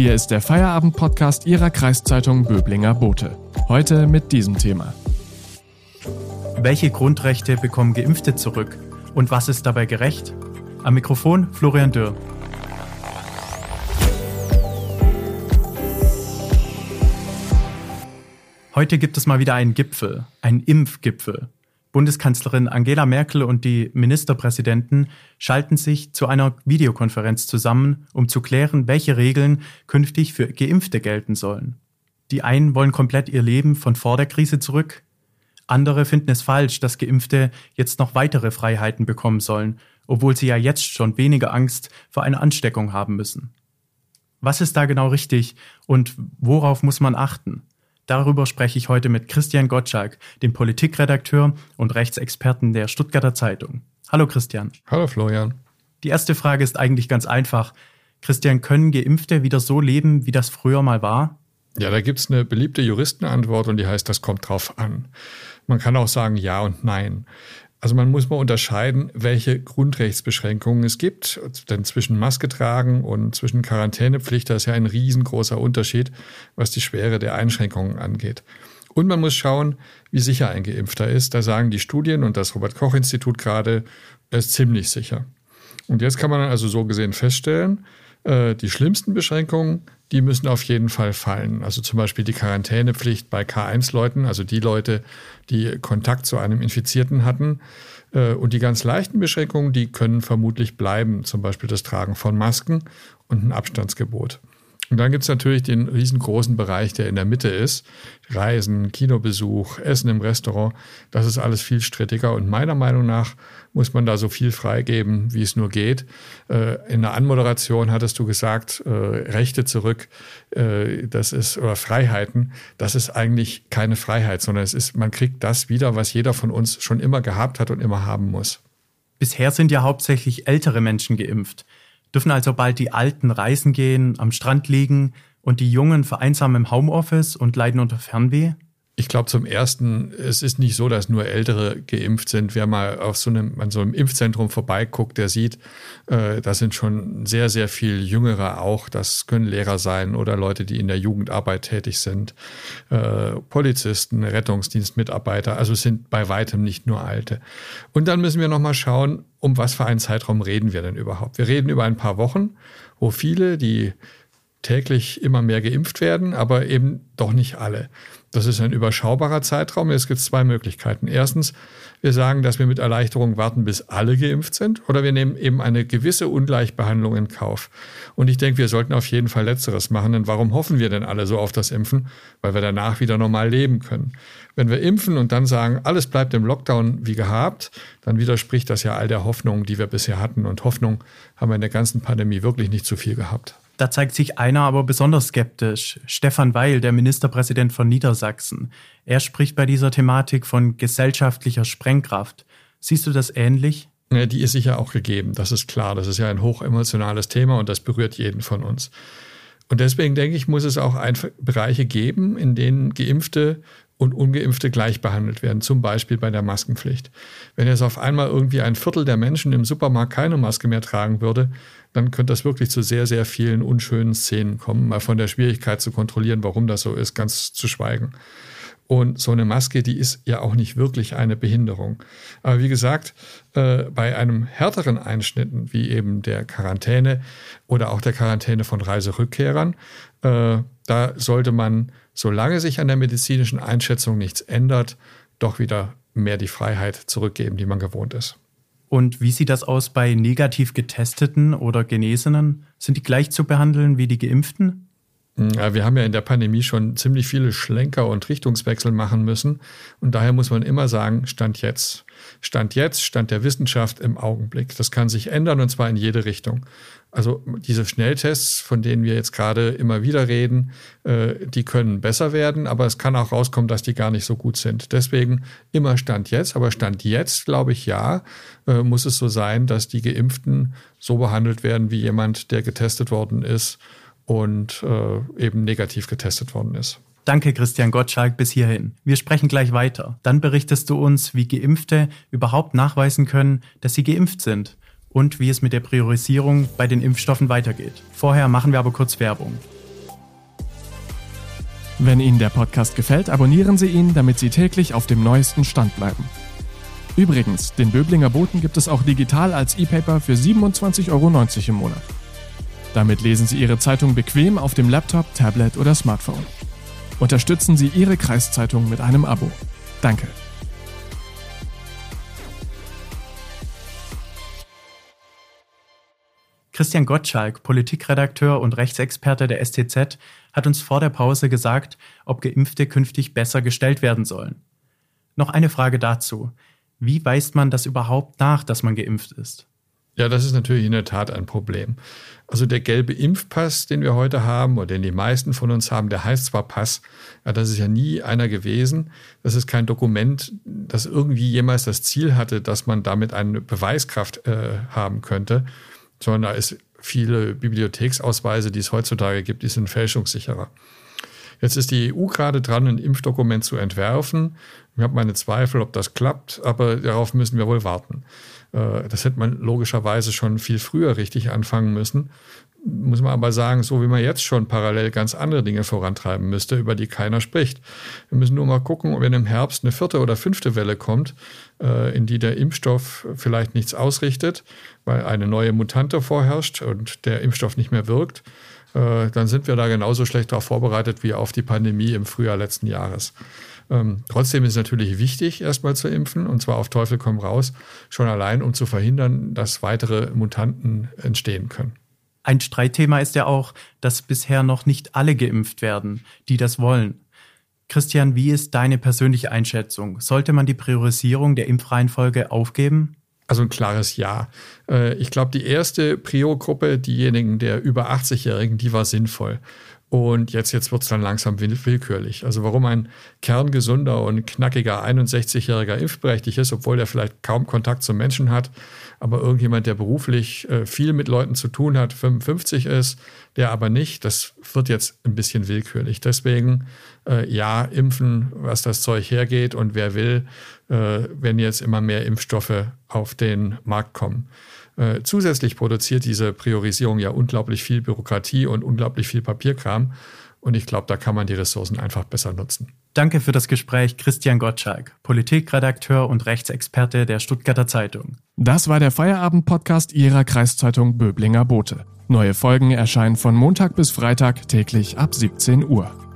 Hier ist der Feierabend-Podcast Ihrer Kreiszeitung Böblinger Bote. Heute mit diesem Thema. Welche Grundrechte bekommen Geimpfte zurück? Und was ist dabei gerecht? Am Mikrofon Florian Dürr. Heute gibt es mal wieder einen Gipfel, einen Impfgipfel. Bundeskanzlerin Angela Merkel und die Ministerpräsidenten schalten sich zu einer Videokonferenz zusammen, um zu klären, welche Regeln künftig für Geimpfte gelten sollen. Die einen wollen komplett ihr Leben von vor der Krise zurück, andere finden es falsch, dass Geimpfte jetzt noch weitere Freiheiten bekommen sollen, obwohl sie ja jetzt schon weniger Angst vor einer Ansteckung haben müssen. Was ist da genau richtig und worauf muss man achten? Darüber spreche ich heute mit Christian Gottschalk, dem Politikredakteur und Rechtsexperten der Stuttgarter Zeitung. Hallo Christian. Hallo Florian. Die erste Frage ist eigentlich ganz einfach. Christian, können Geimpfte wieder so leben, wie das früher mal war? Ja, da gibt es eine beliebte Juristenantwort und die heißt, das kommt drauf an. Man kann auch sagen ja und nein. Also man muss mal unterscheiden, welche Grundrechtsbeschränkungen es gibt. Denn zwischen Maske tragen und zwischen Quarantänepflicht, da ist ja ein riesengroßer Unterschied, was die Schwere der Einschränkungen angeht. Und man muss schauen, wie sicher ein Geimpfter ist. Da sagen die Studien und das Robert Koch Institut gerade, er ist ziemlich sicher. Und jetzt kann man also so gesehen feststellen, äh, die schlimmsten Beschränkungen, die müssen auf jeden Fall fallen. Also zum Beispiel die Quarantänepflicht bei K1-Leuten, also die Leute, die Kontakt zu einem Infizierten hatten. Äh, und die ganz leichten Beschränkungen, die können vermutlich bleiben, zum Beispiel das Tragen von Masken und ein Abstandsgebot. Und dann gibt es natürlich den riesengroßen Bereich, der in der Mitte ist. Reisen, Kinobesuch, Essen im Restaurant, das ist alles viel strittiger. Und meiner Meinung nach muss man da so viel freigeben, wie es nur geht. Äh, in der Anmoderation hattest du gesagt, äh, Rechte zurück, äh, das ist, oder Freiheiten, das ist eigentlich keine Freiheit, sondern es ist, man kriegt das wieder, was jeder von uns schon immer gehabt hat und immer haben muss. Bisher sind ja hauptsächlich ältere Menschen geimpft dürfen also bald die Alten reisen gehen, am Strand liegen und die Jungen vereinsamen im Homeoffice und leiden unter Fernweh? Ich glaube zum ersten, es ist nicht so, dass nur Ältere geimpft sind. Wer mal auf so einem, an so einem Impfzentrum vorbeiguckt, der sieht, äh, da sind schon sehr, sehr viel Jüngere auch. Das können Lehrer sein oder Leute, die in der Jugendarbeit tätig sind, äh, Polizisten, Rettungsdienstmitarbeiter. Also es sind bei weitem nicht nur Alte. Und dann müssen wir nochmal schauen, um was für einen Zeitraum reden wir denn überhaupt? Wir reden über ein paar Wochen, wo viele, die täglich immer mehr geimpft werden, aber eben doch nicht alle. Das ist ein überschaubarer Zeitraum. Es gibt zwei Möglichkeiten. Erstens, wir sagen, dass wir mit Erleichterung warten, bis alle geimpft sind, oder wir nehmen eben eine gewisse Ungleichbehandlung in Kauf. Und ich denke, wir sollten auf jeden Fall Letzteres machen, denn warum hoffen wir denn alle so auf das Impfen? Weil wir danach wieder normal leben können. Wenn wir impfen und dann sagen, alles bleibt im Lockdown wie gehabt, dann widerspricht das ja all der Hoffnungen, die wir bisher hatten. Und Hoffnung haben wir in der ganzen Pandemie wirklich nicht zu viel gehabt. Da zeigt sich einer aber besonders skeptisch. Stefan Weil, der Ministerpräsident von Niedersachsen. Er spricht bei dieser Thematik von gesellschaftlicher Sprengkraft. Siehst du das ähnlich? Ja, die ist sicher auch gegeben, das ist klar. Das ist ja ein hochemotionales Thema und das berührt jeden von uns. Und deswegen denke ich, muss es auch Bereiche geben, in denen Geimpfte und Ungeimpfte gleich behandelt werden, zum Beispiel bei der Maskenpflicht. Wenn jetzt auf einmal irgendwie ein Viertel der Menschen im Supermarkt keine Maske mehr tragen würde, dann könnte das wirklich zu sehr, sehr vielen unschönen Szenen kommen, mal von der Schwierigkeit zu kontrollieren, warum das so ist, ganz zu schweigen. Und so eine Maske, die ist ja auch nicht wirklich eine Behinderung. Aber wie gesagt, äh, bei einem härteren Einschnitten, wie eben der Quarantäne oder auch der Quarantäne von Reiserückkehrern, äh, da sollte man, solange sich an der medizinischen Einschätzung nichts ändert, doch wieder mehr die Freiheit zurückgeben, die man gewohnt ist. Und wie sieht das aus bei negativ getesteten oder Genesenen? Sind die gleich zu behandeln wie die Geimpften? Ja, wir haben ja in der Pandemie schon ziemlich viele Schlenker und Richtungswechsel machen müssen. Und daher muss man immer sagen, Stand jetzt. Stand jetzt, Stand der Wissenschaft im Augenblick. Das kann sich ändern und zwar in jede Richtung. Also diese Schnelltests, von denen wir jetzt gerade immer wieder reden, äh, die können besser werden, aber es kann auch rauskommen, dass die gar nicht so gut sind. Deswegen immer Stand jetzt, aber Stand jetzt, glaube ich, ja, äh, muss es so sein, dass die Geimpften so behandelt werden wie jemand, der getestet worden ist und äh, eben negativ getestet worden ist. Danke, Christian Gottschalk, bis hierhin. Wir sprechen gleich weiter. Dann berichtest du uns, wie Geimpfte überhaupt nachweisen können, dass sie geimpft sind und wie es mit der Priorisierung bei den Impfstoffen weitergeht. Vorher machen wir aber kurz Werbung. Wenn Ihnen der Podcast gefällt, abonnieren Sie ihn, damit Sie täglich auf dem neuesten Stand bleiben. Übrigens, den Böblinger Boten gibt es auch digital als E-Paper für 27,90 Euro im Monat. Damit lesen Sie Ihre Zeitung bequem auf dem Laptop, Tablet oder Smartphone. Unterstützen Sie Ihre Kreiszeitung mit einem Abo. Danke. Christian Gottschalk, Politikredakteur und Rechtsexperte der STZ, hat uns vor der Pause gesagt, ob Geimpfte künftig besser gestellt werden sollen. Noch eine Frage dazu. Wie weist man das überhaupt nach, dass man geimpft ist? Ja, das ist natürlich in der Tat ein Problem. Also der gelbe Impfpass, den wir heute haben oder den die meisten von uns haben, der heißt zwar Pass, ja, das ist ja nie einer gewesen. Das ist kein Dokument, das irgendwie jemals das Ziel hatte, dass man damit eine Beweiskraft äh, haben könnte sondern da ist viele Bibliotheksausweise, die es heutzutage gibt, die sind fälschungssicherer. Jetzt ist die EU gerade dran, ein Impfdokument zu entwerfen. Ich habe meine Zweifel, ob das klappt, aber darauf müssen wir wohl warten. Äh, das hätte man logischerweise schon viel früher richtig anfangen müssen muss man aber sagen, so wie man jetzt schon parallel ganz andere Dinge vorantreiben müsste, über die keiner spricht. Wir müssen nur mal gucken, wenn im Herbst eine vierte oder fünfte Welle kommt, äh, in die der Impfstoff vielleicht nichts ausrichtet, weil eine neue Mutante vorherrscht und der Impfstoff nicht mehr wirkt, dann sind wir da genauso schlecht darauf vorbereitet wie auf die Pandemie im Frühjahr letzten Jahres. Ähm, trotzdem ist es natürlich wichtig, erstmal zu impfen, und zwar auf Teufel komm raus, schon allein, um zu verhindern, dass weitere Mutanten entstehen können. Ein Streitthema ist ja auch, dass bisher noch nicht alle geimpft werden, die das wollen. Christian, wie ist deine persönliche Einschätzung? Sollte man die Priorisierung der Impfreihenfolge aufgeben? Also ein klares Ja. Äh, ich glaube, die erste Prio-Gruppe, diejenigen der über 80-Jährigen, die war sinnvoll. Und jetzt, jetzt wird es dann langsam willkürlich. Also warum ein kerngesunder und knackiger 61-Jähriger impfberechtigt ist, obwohl er vielleicht kaum Kontakt zum Menschen hat, aber irgendjemand, der beruflich äh, viel mit Leuten zu tun hat, 55 ist, der aber nicht, das wird jetzt ein bisschen willkürlich. Deswegen äh, ja, impfen, was das Zeug hergeht und wer will, wenn jetzt immer mehr Impfstoffe auf den Markt kommen. Äh, zusätzlich produziert diese Priorisierung ja unglaublich viel Bürokratie und unglaublich viel Papierkram. Und ich glaube, da kann man die Ressourcen einfach besser nutzen. Danke für das Gespräch, Christian Gottschalk, Politikredakteur und Rechtsexperte der Stuttgarter Zeitung. Das war der Feierabend-Podcast Ihrer Kreiszeitung Böblinger Bote. Neue Folgen erscheinen von Montag bis Freitag täglich ab 17 Uhr.